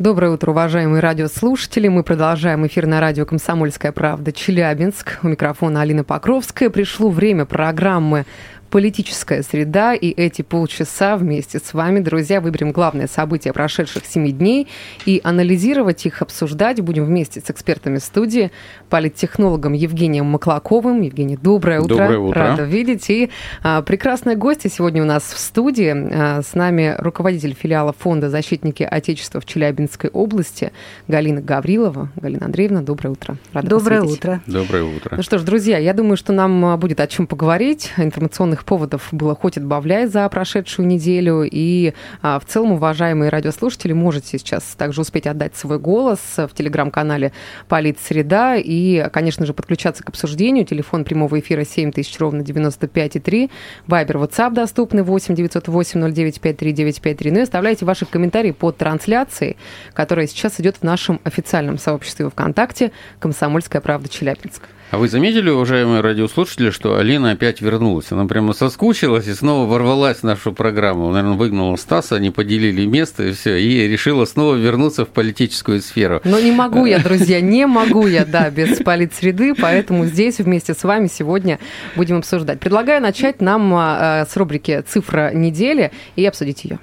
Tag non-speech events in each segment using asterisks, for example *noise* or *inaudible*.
Доброе утро, уважаемые радиослушатели. Мы продолжаем эфир на радио «Комсомольская правда» Челябинск. У микрофона Алина Покровская. Пришло время программы политическая среда, и эти полчаса вместе с вами, друзья, выберем главные события прошедших семи дней и анализировать их, обсуждать будем вместе с экспертами студии, политтехнологом Евгением Маклаковым. Евгений, доброе утро. Доброе утро. Рада видеть. И а, прекрасная гостья сегодня у нас в студии. А, с нами руководитель филиала фонда «Защитники Отечества» в Челябинской области Галина Гаврилова. Галина Андреевна, доброе утро. Рада доброе утро. Доброе утро. Ну что ж, друзья, я думаю, что нам а, будет о чем поговорить. Информационных разных поводов было хоть отбавляй за прошедшую неделю. И а, в целом, уважаемые радиослушатели, можете сейчас также успеть отдать свой голос в телеграм-канале «Политсреда» и, конечно же, подключаться к обсуждению. Телефон прямого эфира 7000 ровно 95,3. Вайбер, WhatsApp доступны 8 908 09 53 Ну и оставляйте ваши комментарии под трансляцией, которая сейчас идет в нашем официальном сообществе ВКонтакте «Комсомольская правда Челябинск». А вы заметили, уважаемые радиослушатели, что Алина опять вернулась? Она прямо соскучилась и снова ворвалась в нашу программу. Наверное, выгнала Стаса, они поделили место и все, и решила снова вернуться в политическую сферу. Но не могу я, друзья, *laughs* не могу я, да, без политсреды, поэтому здесь вместе с вами сегодня будем обсуждать. Предлагаю начать нам а, с рубрики «Цифра недели» и обсудить ее.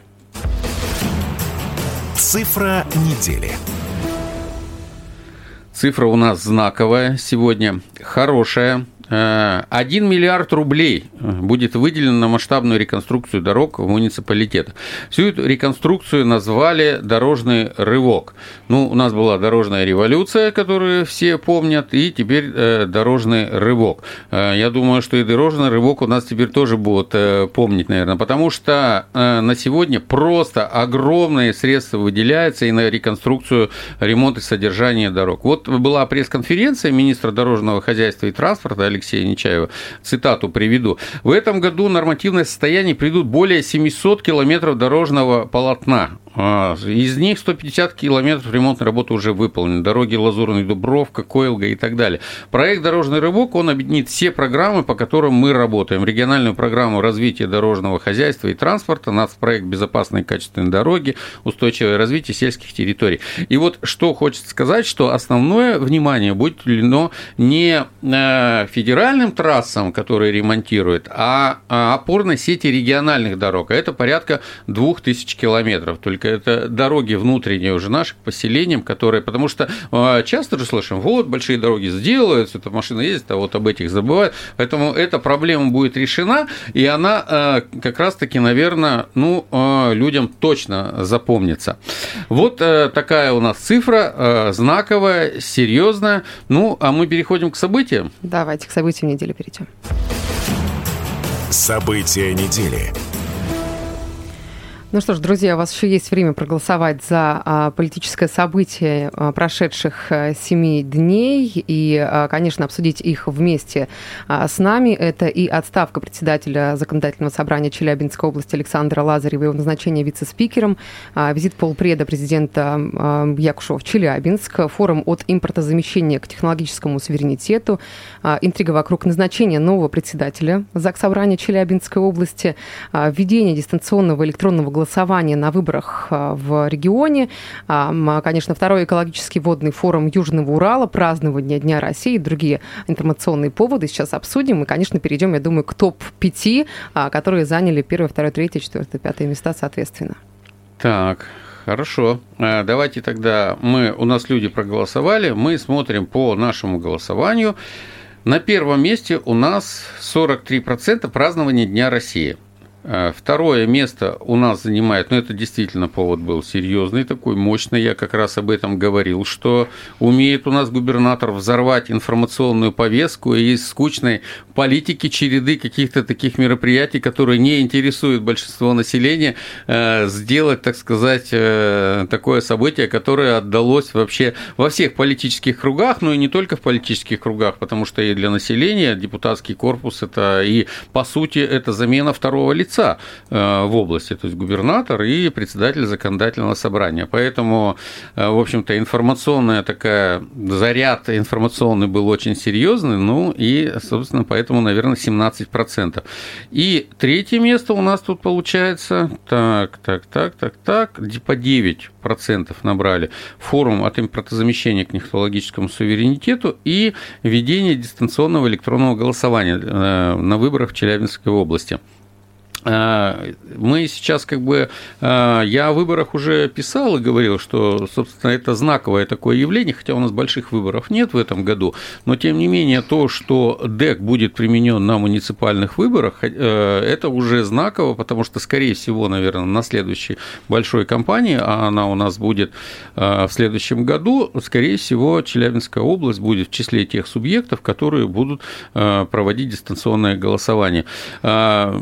Цифра недели. Цифра у нас знаковая сегодня, хорошая. 1 э, миллиард рублей э, будет выделено на масштабную реконструкцию дорог в муниципалитетах. Всю эту реконструкцию назвали «дорожный рывок». Ну, у нас была дорожная революция, которую все помнят, и теперь э, дорожный рывок. Я думаю, что и дорожный рывок у нас теперь тоже будут помнить, наверное, потому что на сегодня просто огромные средства выделяются и на реконструкцию, ремонт и содержание дорог. Вот была пресс-конференция министра дорожного хозяйства и транспорта Алексея Нечаева, цитату приведу. В этом году нормативное состояние придут более 700 километров дорожного полотна. А, из них 150 километров ремонтной работы уже выполнены. Дороги Лазурный Дубровка, Койлга и так далее. Проект «Дорожный рывок», он объединит все программы, по которым мы работаем. Региональную программу развития дорожного хозяйства и транспорта, нацпроект «Безопасные и качественные дороги», устойчивое развитие сельских территорий. И вот что хочется сказать, что основное внимание будет уделено не э, федеральным трассам, которые ремонтируют, а, а опорной сети региональных дорог. Это порядка 2000 километров. Только это дороги внутренние уже наши к поселениям, которые, потому что а, часто же слышим, вот, большие дороги сделаются, эта машина ездит, а вот об этих забывают, поэтому эта проблема будет решена, и она а, как раз-таки, наверное, ну, а, людям точно запомнится. Вот такая у нас цифра, знаковая, серьезная, ну, а мы переходим к событиям. Давайте к событиям недели перейдем. События недели. Ну что ж, друзья, у вас еще есть время проголосовать за а, политическое событие а, прошедших а, семи дней и, а, конечно, обсудить их вместе с нами. Это и отставка председателя Законодательного собрания Челябинской области Александра Лазарева, его назначение вице-спикером, визит полпреда президента Якушева в Челябинск, форум от импортозамещения к технологическому суверенитету, интрига вокруг назначения нового председателя Заксобрания Челябинской области, введение дистанционного электронного голосования на выборах а, в регионе. А, конечно, второй экологический водный форум Южного Урала, празднование Дня России и другие информационные поводы сейчас обсудим. И, конечно, перейдем, я думаю, к топ-5, а, которые заняли первое, второе, третье, четвертое, пятое места соответственно. Так, Хорошо. Давайте тогда мы, у нас люди проголосовали, мы смотрим по нашему голосованию. На первом месте у нас 43% празднования Дня России. Э, второе место у нас занимает, ну это действительно повод был серьезный, такой мощный, я как раз об этом говорил, что умеет у нас губернатор взорвать информационную повестку и из скучной политики череды каких-то таких мероприятий, которые не интересуют большинство населения, э, сделать, так сказать, э, такое событие, которое отдалось вообще во всех политических кругах, но и не только в политических кругах, потому что и для населения депутатский корпус это и, по сути, это замена второго лица лица э, в области, то есть губернатор и председатель законодательного собрания. Поэтому, э, в общем-то, информационная такая, заряд информационный был очень серьезный, ну и, собственно, поэтому, наверное, 17%. И третье место у нас тут получается, так, так, так, так, так, по 9% набрали. Форум от импортозамещения к технологическому суверенитету и введение дистанционного электронного голосования э, на выборах в Челябинской области. А, мы сейчас как бы, а, я о выборах уже писал и говорил, что, собственно, это знаковое такое явление, хотя у нас больших выборов нет в этом году, но тем не менее то, что ДЭК будет применен на муниципальных выборах, э, это уже знаково, потому что, скорее всего, наверное, на следующей большой кампании, а она у нас будет э, в следующем году, скорее всего, Челябинская область будет в числе тех субъектов, которые будут э, проводить дистанционное голосование. А,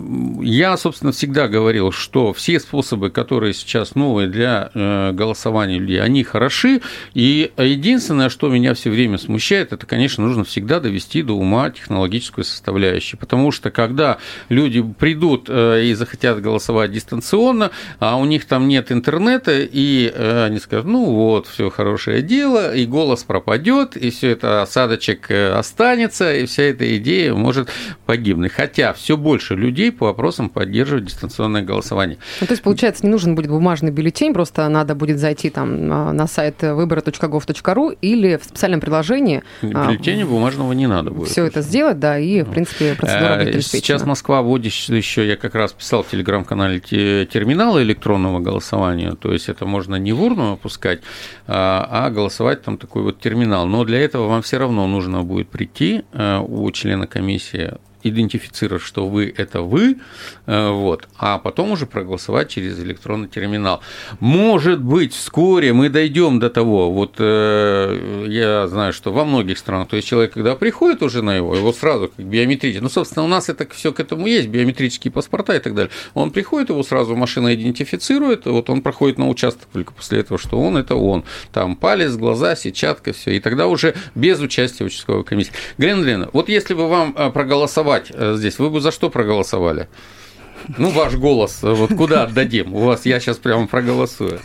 собственно, всегда говорил, что все способы, которые сейчас новые для э, голосования людей, они хороши. И единственное, что меня все время смущает, это, конечно, нужно всегда довести до ума технологическую составляющую. Потому что когда люди придут э, и захотят голосовать дистанционно, а у них там нет интернета, и э, они скажут, ну вот, все хорошее дело, и голос пропадет, и все это осадочек останется, и вся эта идея может погибнуть. Хотя все больше людей по вопросам поддерживать дистанционное голосование. Ну, то есть, получается, не нужен будет бумажный бюллетень, просто надо будет зайти там а, на сайт выборы.gov.ru или в специальном приложении. А, Бюллетеня бумажного не надо будет. Все это сделать, да, и, в принципе, процедура будет э, Сейчас Москва вводит еще, я как раз писал в телеграм-канале терминалы электронного голосования, то есть это можно не в урну опускать, а, а голосовать там такой вот терминал. Но для этого вам все равно нужно будет прийти э, у члена комиссии идентифицировать, что вы – это вы, э, вот, а потом уже проголосовать через электронный терминал. Может быть, вскоре мы дойдем до того, вот э, я знаю, что во многих странах, то есть человек, когда приходит уже на его, его сразу как биометрически, ну, собственно, у нас это все к этому есть, биометрические паспорта и так далее, он приходит, его сразу машина идентифицирует, вот он проходит на участок только после этого, что он – это он, там палец, глаза, сетчатка, все, и тогда уже без участия участковой комиссии. Андреевна, вот если бы вам э, проголосовать голосовать э, здесь, вы бы за что проголосовали? Ну, ваш голос, э, вот куда отдадим? У вас, я сейчас прямо проголосую.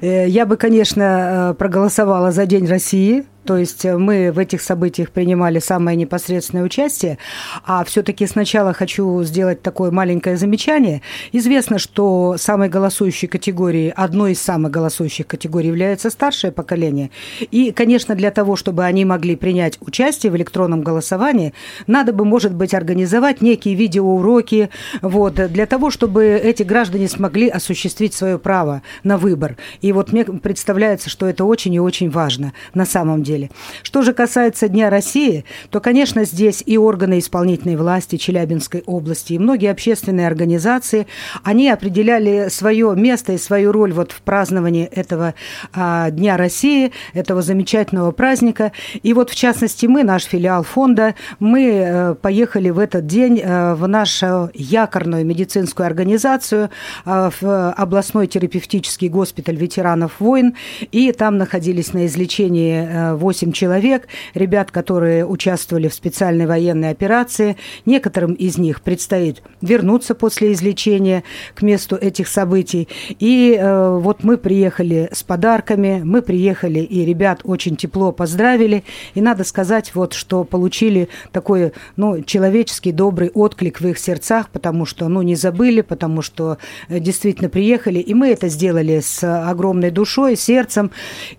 Э, я бы, конечно, проголосовала за День России, то есть э, мы в этих событиях принимали самое непосредственное участие. А все-таки сначала хочу сделать такое маленькое замечание. Известно, что самой голосующей категорией, одной из самых голосующих категорий является старшее поколение. И, конечно, для того, чтобы они могли принять участие в электронном голосовании, надо бы, может быть, организовать некие видеоуроки, вот, для того, чтобы эти граждане смогли осуществить свое право на выбор. И вот мне представляется, что это очень и очень важно на самом деле деле. Что же касается Дня России, то, конечно, здесь и органы исполнительной власти Челябинской области, и многие общественные организации, они определяли свое место и свою роль вот в праздновании этого а, Дня России, этого замечательного праздника. И вот, в частности, мы, наш филиал фонда, мы э, поехали в этот день э, в нашу якорную медицинскую организацию, э, в областной терапевтический госпиталь ветеранов войн, и там находились на излечении 8 человек, ребят, которые участвовали в специальной военной операции. Некоторым из них предстоит вернуться после излечения к месту этих событий. И э, вот мы приехали с подарками, мы приехали, и ребят очень тепло поздравили. И надо сказать, вот, что получили такой ну, человеческий добрый отклик в их сердцах, потому что ну, не забыли, потому что э, действительно приехали. И мы это сделали с огромной душой, сердцем,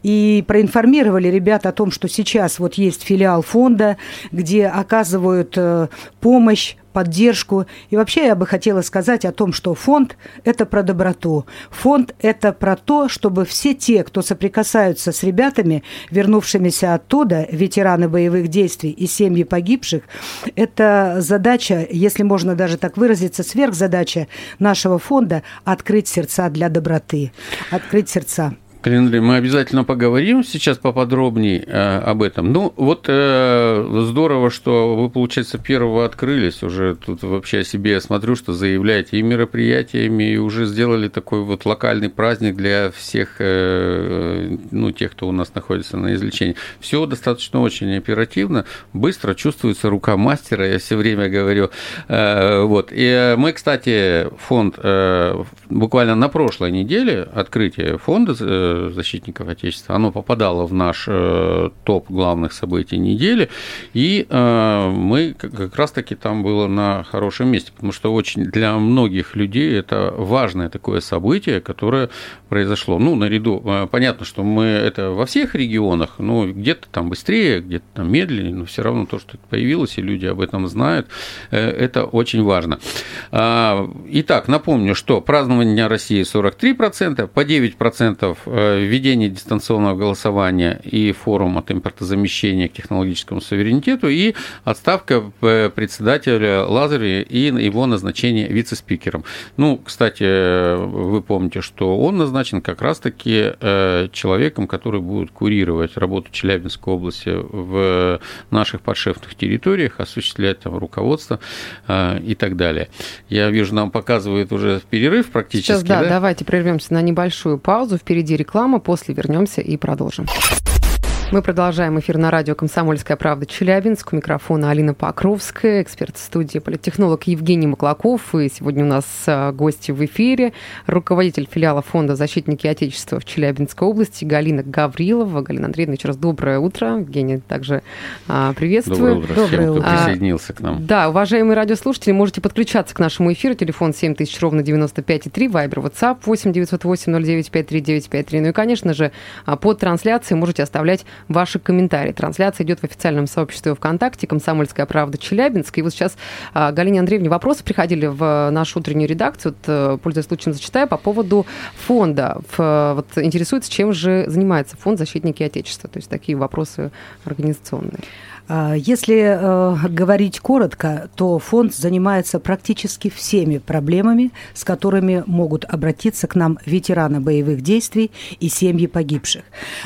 и проинформировали ребят о том, что сейчас вот есть филиал фонда, где оказывают э, помощь поддержку. И вообще я бы хотела сказать о том, что фонд – это про доброту. Фонд – это про то, чтобы все те, кто соприкасаются с ребятами, вернувшимися оттуда, ветераны боевых действий и семьи погибших, это задача, если можно даже так выразиться, сверхзадача нашего фонда – открыть сердца для доброты, открыть сердца. Календри, мы обязательно поговорим сейчас поподробнее э, об этом. Ну, вот э, здорово, что вы, получается, первого открылись. Уже тут вообще о себе я смотрю, что заявляете и мероприятиями, и уже сделали такой вот локальный праздник для всех, э, ну, тех, кто у нас находится на излечении. Все достаточно очень оперативно, быстро чувствуется рука мастера, я все время говорю. Э, вот. И мы, кстати, фонд э, буквально на прошлой неделе открытие фонда э, защитников Отечества, оно попадало в наш э, топ главных событий недели, и э, мы как раз-таки там было на хорошем месте, потому что очень для многих людей это важное такое событие, которое произошло. Ну, наряду, э, понятно, что мы это во всех регионах, но где-то там быстрее, где-то там медленнее, но все равно то, что появилось, и люди об этом знают, это очень важно. А, итак, напомню, что празднование Дня России 43%, по 9% введение дистанционного голосования и форум от импортозамещения к технологическому суверенитету и отставка э, председателя Лазаря и его назначение вице-спикером. Ну, кстати, вы помните, что он назначен как раз-таки э, человеком, который будет курировать работу Челябинской области в наших подшефных территориях, осуществлять там руководство э, и так далее. Я вижу, нам показывают уже перерыв практически. Сейчас, да, да? давайте прервемся на небольшую паузу. Впереди реклама, после вернемся и продолжим. Мы продолжаем эфир на радио «Комсомольская правда» Челябинск. У микрофона Алина Покровская, эксперт студии, политтехнолог Евгений Маклаков. И сегодня у нас а, гости в эфире. Руководитель филиала фонда «Защитники Отечества» в Челябинской области Галина Гаврилова. Галина Андреевна, еще раз доброе утро. Евгений также а, приветствую. Доброе утро доброе всем, утро. кто присоединился к нам. Да, уважаемые радиослушатели, можете подключаться к нашему эфиру. Телефон 7000, ровно 95,3, вайбер, WhatsApp 8 908 0953 953. Ну и, конечно же, а, под трансляцией можете оставлять ваши комментарии. Трансляция идет в официальном сообществе ВКонтакте «Комсомольская правда Челябинск». И вот сейчас а, Галине Андреевне вопросы приходили в нашу утреннюю редакцию, вот, э, пользуясь случаем, зачитаю, по поводу фонда. Вот интересуется, чем же занимается фонд «Защитники Отечества». То есть такие вопросы организационные. А, если э, говорить коротко, то фонд занимается практически всеми проблемами, с которыми могут обратиться к нам ветераны боевых действий и семьи погибших.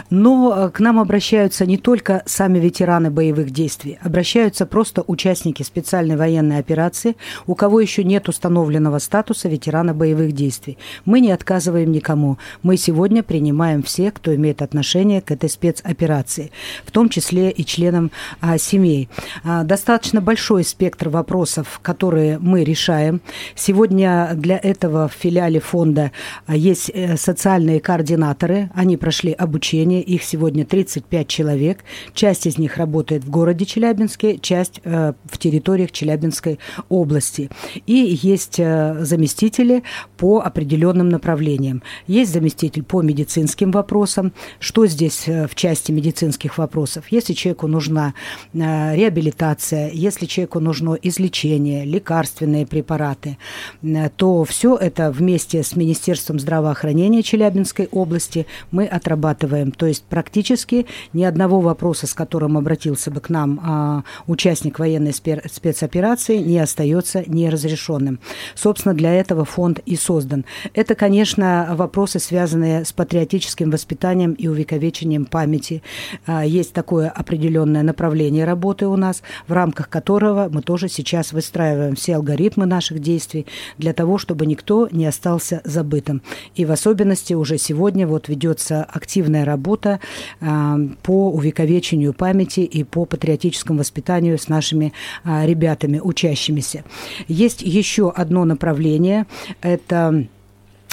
Но э, к нам обращаются не только сами ветераны боевых действий, обращаются просто участники специальной военной операции, у кого еще нет установленного статуса ветерана боевых действий. Мы не отказываем никому. Мы сегодня принимаем всех, кто имеет отношение к этой спецоперации, в том числе и членам а, семей. А, достаточно большой спектр вопросов, которые мы решаем. Сегодня для этого в филиале фонда а, есть э, социальные координаторы. Они прошли обучение. Их сегодня 35 человек. Часть из них работает в городе Челябинске, часть э, в территориях Челябинской области. И есть э, заместители по определенным направлениям. Есть заместитель по медицинским вопросам. Что здесь в части медицинских вопросов? Если человеку нужна реабилитация, если человеку нужно излечение, лекарственные препараты, э, то все это вместе с Министерством здравоохранения Челябинской области мы отрабатываем. То есть практически ни одного вопроса, с которым обратился бы к нам а, участник военной спецоперации, не остается неразрешенным. Собственно, для этого фонд и создан. Это, конечно, вопросы, связанные с патриотическим воспитанием и увековечением памяти. А, есть такое определенное направление работы у нас, в рамках которого мы тоже сейчас выстраиваем все алгоритмы наших действий для того, чтобы никто не остался забытым. И в особенности уже сегодня вот ведется активная работа э, по увековечению памяти и по патриотическому воспитанию с нашими э, ребятами, учащимися. Есть еще одно направление, это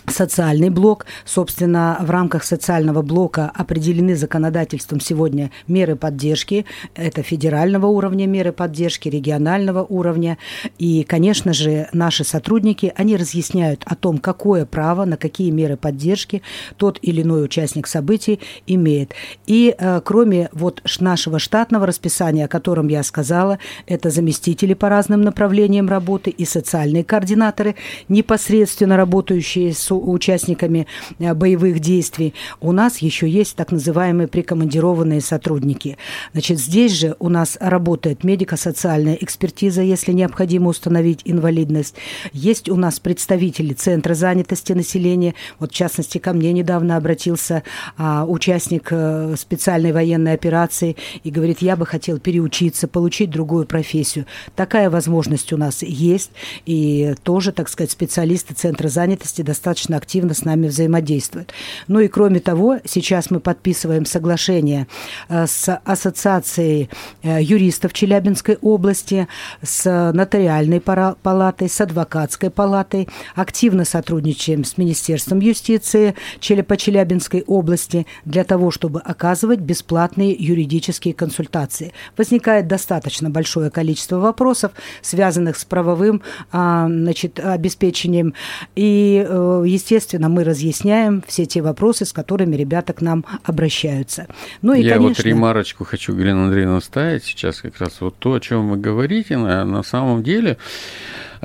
социальный блок. Собственно, в рамках социального блока определены законодательством сегодня меры поддержки. Это федерального уровня меры поддержки, регионального уровня. И, конечно же, наши сотрудники, они разъясняют о том, какое право, на какие меры поддержки тот или иной участник событий имеет. И э, кроме вот нашего штатного расписания, о котором я сказала, это заместители по разным направлениям работы и социальные координаторы, непосредственно работающие с участниками э, боевых действий, у нас еще есть так называемые прикомандированные сотрудники. Значит, здесь же у нас работает медико-социальная экспертиза, если необходимо установить инвалидность. Есть у нас представители Центра занятости населения. Вот, в частности, ко мне недавно обратился а, участник а, специальной военной операции и говорит, я бы хотел переучиться, получить другую профессию. Такая возможность у нас есть. И тоже, так сказать, специалисты Центра занятости достаточно достаточно активно с нами взаимодействуют. Ну и кроме того, сейчас мы подписываем соглашение э, с Ассоциацией э, юристов Челябинской области, с Нотариальной палатой, с Адвокатской палатой, активно сотрудничаем с Министерством юстиции по Челябинской области для того, чтобы оказывать бесплатные юридические консультации. Возникает достаточно большое количество вопросов, связанных с правовым а, значит, обеспечением. И э, естественно, мы разъясняем все те вопросы, с которыми ребята к нам обращаются. Ну и, Я конечно... вот ремарочку хочу, Галина Андреевна, ставить сейчас как раз вот то, о чем вы говорите, на, на самом деле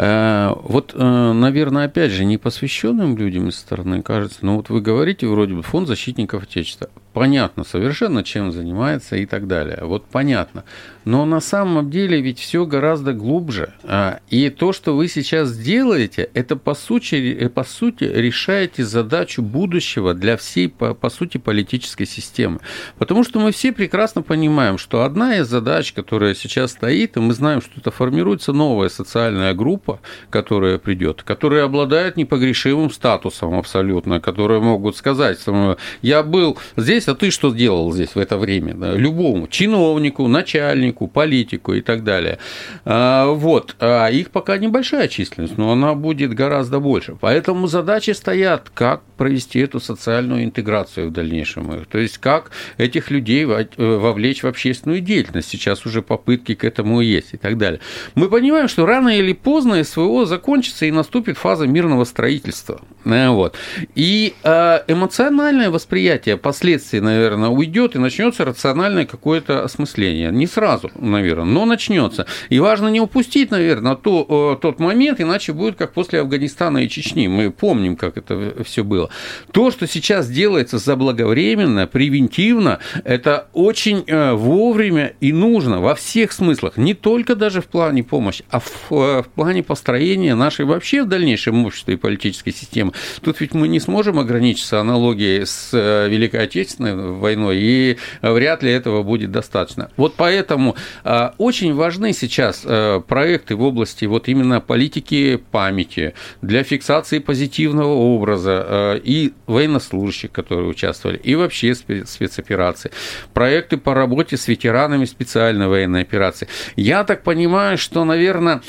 вот, э, наверное, опять же, непосвященным людям из стороны кажется, ну вот вы говорите вроде бы фонд защитников Отечества. Понятно совершенно, чем занимается и так далее. Вот понятно. Но на самом деле ведь все гораздо глубже. А, и то, что вы сейчас делаете, это по сути, э, по сути решаете задачу будущего для всей, по сути, политической системы. Потому что мы все прекрасно понимаем, что одна из задач, которая сейчас стоит, и мы знаем, что это формируется новая социальная группа, группа, которая придет, которые обладают непогрешимым статусом абсолютно, которые могут сказать, я был здесь, а ты что сделал здесь в это время? Да? Любому чиновнику, начальнику, политику и так далее. А, вот. А их пока небольшая численность, но она будет гораздо больше. Поэтому задачи стоят, как провести эту социальную интеграцию в дальнейшем. То есть, как этих людей вовлечь в общественную деятельность. Сейчас уже попытки к этому есть и так далее. Мы понимаем, что рано или поздно полное СВО закончится и наступит фаза мирного строительства. Э, вот. И э, эмоциональное восприятие последствий, наверное, уйдет и начнется рациональное какое-то осмысление. Не сразу, наверное, но начнется. И важно не упустить, наверное, то, э, тот момент, иначе будет как после Афганистана и Чечни. Мы помним, как это все было. То, что сейчас делается заблаговременно, превентивно, это очень вовремя и нужно во всех смыслах. Не только даже в плане помощи, а в, в плане построения нашей вообще в дальнейшем общества и политической системы. Тут ведь мы не сможем ограничиться аналогией с э, Великой Отечественной войной, и вряд ли этого будет достаточно. Вот поэтому э, очень важны сейчас э, проекты в области вот именно политики памяти для фиксации позитивного образа и военнослужащих, которые участвовали, и вообще спецоперации. Проекты по работе с ветеранами специальной военной операции. Я так понимаю, что, наверное,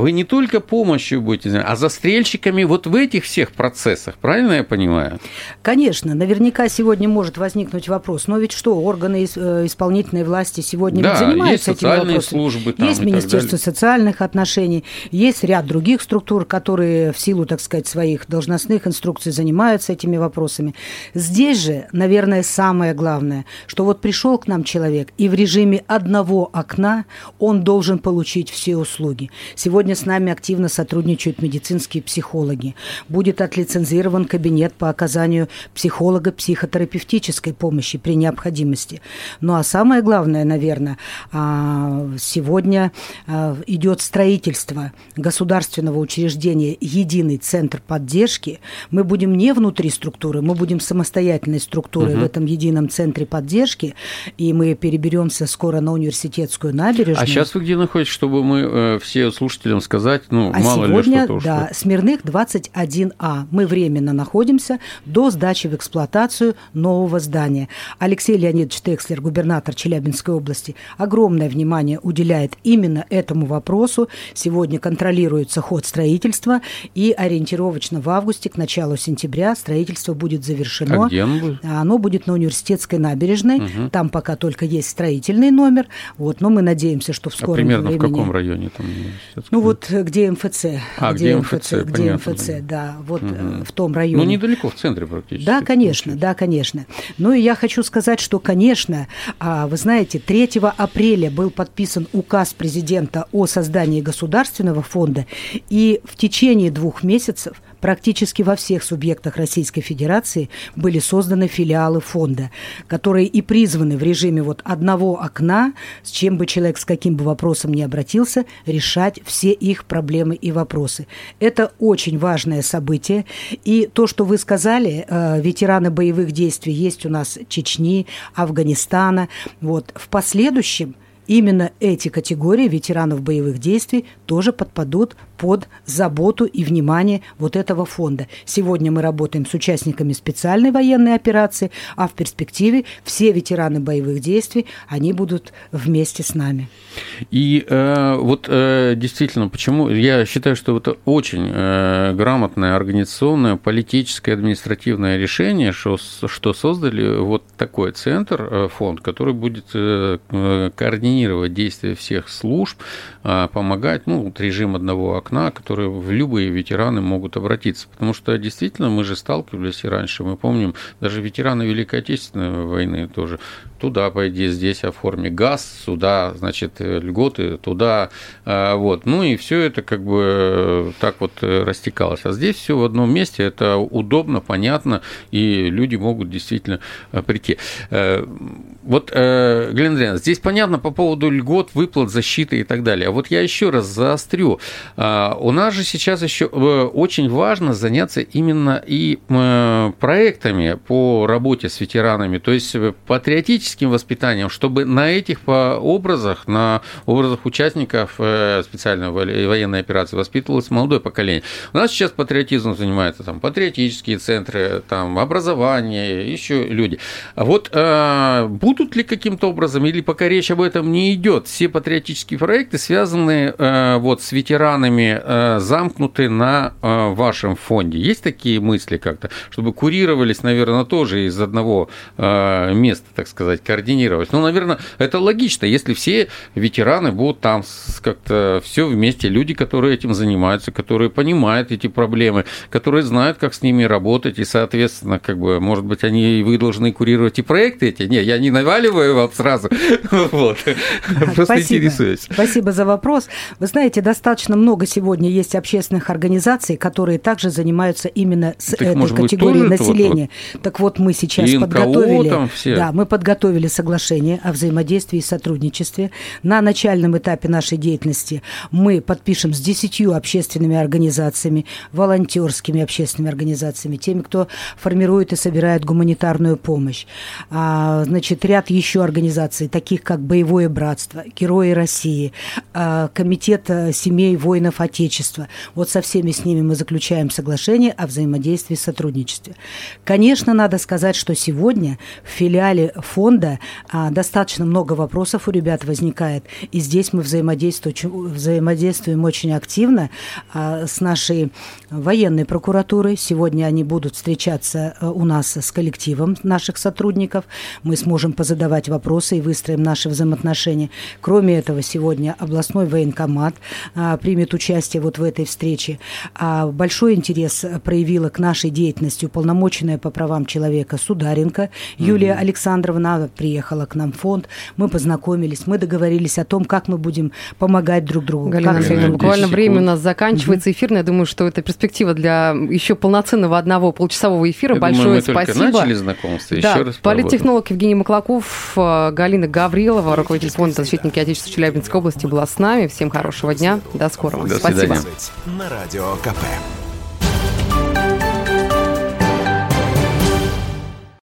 вы не только помощью будете, а застрельщиками вот в этих всех процессах, правильно я понимаю? Конечно, наверняка сегодня может возникнуть вопрос, но ведь что, органы э, исполнительной власти сегодня да, занимаются есть этими вопросами? службы там Есть Министерство социальных отношений, есть ряд других структур, которые в силу, так сказать, своих должностных инструкций занимаются этими вопросами. Здесь же, наверное, самое главное, что вот пришел к нам человек, и в режиме одного окна он должен получить все услуги. Сегодня с нами активно сотрудничают медицинские психологи. Будет отлицензирован кабинет по оказанию психолого-психотерапевтической помощи при необходимости. Ну а самое главное, наверное, а, сегодня а, идет строительство государственного учреждения «Единый центр поддержки». Мы будем не внутри структуры, мы будем самостоятельной структурой угу. в этом едином центре поддержки, и мы переберемся скоро на университетскую набережную. А сейчас вы где находитесь, чтобы мы э, все слушателям сказать, ну, а мало сегодня, ли что-то да, Смирных 21А. Мы временно находимся до сдачи в эксплуатацию нового нового здания. Алексей Леонидович Текслер, губернатор Челябинской области, огромное внимание уделяет именно этому вопросу. Сегодня контролируется ход строительства, и ориентировочно в августе, к началу сентября, строительство будет завершено. А где оно будет? Оно будет на университетской набережной. Угу. Там пока только есть строительный номер. Вот, но мы надеемся, что в скором а примерно времени... в каком районе там Ну вот где МФЦ. А, где, где МФЦ, где понятно. МФЦ, да, вот угу. в том районе. Ну, недалеко в центре практически. Да, конечно, да, конечно. Ну и я хочу сказать, что, конечно, а, вы знаете, 3 апреля был подписан указ президента о создании государственного фонда, и в течение двух месяцев практически во всех субъектах Российской Федерации были созданы филиалы фонда, которые и призваны в режиме вот одного окна, с чем бы человек с каким бы вопросом ни обратился, решать все их проблемы и вопросы. Это очень важное событие. И то, что вы сказали, э, ветераны боевых действий есть у нас Чечни, Афганистана. Вот. В последующем именно эти категории ветеранов боевых действий тоже подпадут под заботу и внимание вот этого фонда. Сегодня мы работаем с участниками специальной военной операции, а в перспективе все ветераны боевых действий, они будут вместе с нами. И э, вот э, действительно, почему я считаю, что это очень э, грамотное организационное, политическое, административное решение, что, что создали вот такой центр, э, фонд, который будет э, э координировать действия всех служб, э, помогать, ну, вот режим одного окна, которые в любые ветераны могут обратиться. Потому что действительно мы же сталкивались и раньше. Мы помним, даже ветераны Великой Отечественной войны тоже. Туда пойди, здесь оформи газ, сюда, значит, льготы, туда. А, вот. Ну и все это как бы так вот растекалось. А здесь все в одном месте. Это удобно, понятно, и люди могут действительно э, прийти. Э, вот, э, Глен Андреевна, здесь понятно по поводу льгот, выплат, защиты и так далее. А вот я еще раз заострю. А, у нас же сейчас еще э, очень важно заняться именно и э, проектами по работе с ветеранами, то есть патриотическим воспитанием, чтобы на этих образах, на образах участников специальной военной операции воспитывалось молодое поколение. У нас сейчас патриотизм занимается там патриотические центры, там образование, еще люди. А вот будут ли каким-то образом, или пока речь об этом не идет, все патриотические проекты связаны э, вот с ветеранами, э, замкнуты на э, вашем фонде? Есть такие мысли как-то, чтобы курировались, наверное, тоже из одного э, места, так сказать, координировать? Ну, наверное, это логично, если все ветераны будут там как-то все вместе, люди, которые этим занимаются, которые понимают эти проблемы, которые знают, как с ними работать, и, соответственно, как бы, может быть, они и вы должны курировать и проекты эти? Не, я не наваливаю вам сразу. *laughs* Вот. Просто интересуюсь. Спасибо за вопрос. Вы знаете, достаточно много сегодня есть общественных организаций, которые также занимаются именно с так, этой категорией быть, населения. Вот, вот. Так вот, мы сейчас и подготовили, да, мы подготовили соглашение о взаимодействии и сотрудничестве. На начальном этапе нашей деятельности мы подпишем с десятью общественными организациями, волонтерскими общественными организациями, теми, кто формирует и собирает гуманитарную помощь. А, значит, ряд еще организаций, таких как «Боевое братство», «Герои России», а, Комитет э, семей воинов Отечества. Вот со всеми с ними мы заключаем соглашение о взаимодействии и сотрудничестве. Конечно, надо сказать, что сегодня в филиале фонда а, достаточно много вопросов у ребят возникает, и здесь мы взаимодействуем, взаимодействуем очень активно а, с нашей военной прокуратурой. Сегодня они будут встречаться э, у нас с коллективом наших сотрудников. Мы сможем позадавать вопросы и выстроим наши взаимоотношения. Кроме этого, сегодня областной военкомат а, примет участие вот в этой встрече. А большой интерес проявила к нашей деятельности уполномоченная по правам человека Сударенко Юлия угу. Александровна приехала к нам в фонд. Мы познакомились, мы договорились о том, как мы будем помогать друг другу. Галина Андреевна, буквально время у нас заканчивается. Угу. Эфир, я думаю, что это перспектива для еще полноценного одного получасового эфира. Я Большое думаю, мы спасибо. Только начали знакомство. Да, еще раз политтехнолог Евгений Маклаков, э, Галина Гаврилова, руководитель фонда «Защитники Отечества Челябинской области» была с нами. Всем хорошего дня. До скорого. До Спасибо. На радио КП.